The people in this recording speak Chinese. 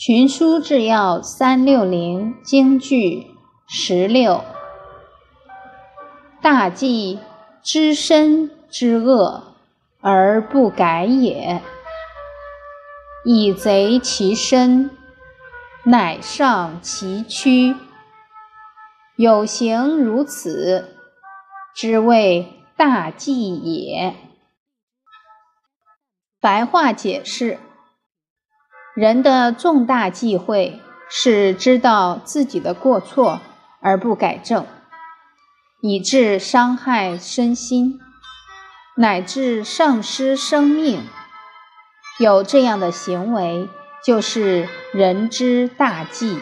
群书治要三六零京剧十六，大忌知身之恶而不改也，以贼其身，乃上其躯。有形如此，之谓大忌也。白话解释。人的重大忌讳是知道自己的过错而不改正以致伤害身心乃至丧失生命。有这样的行为就是人之大忌。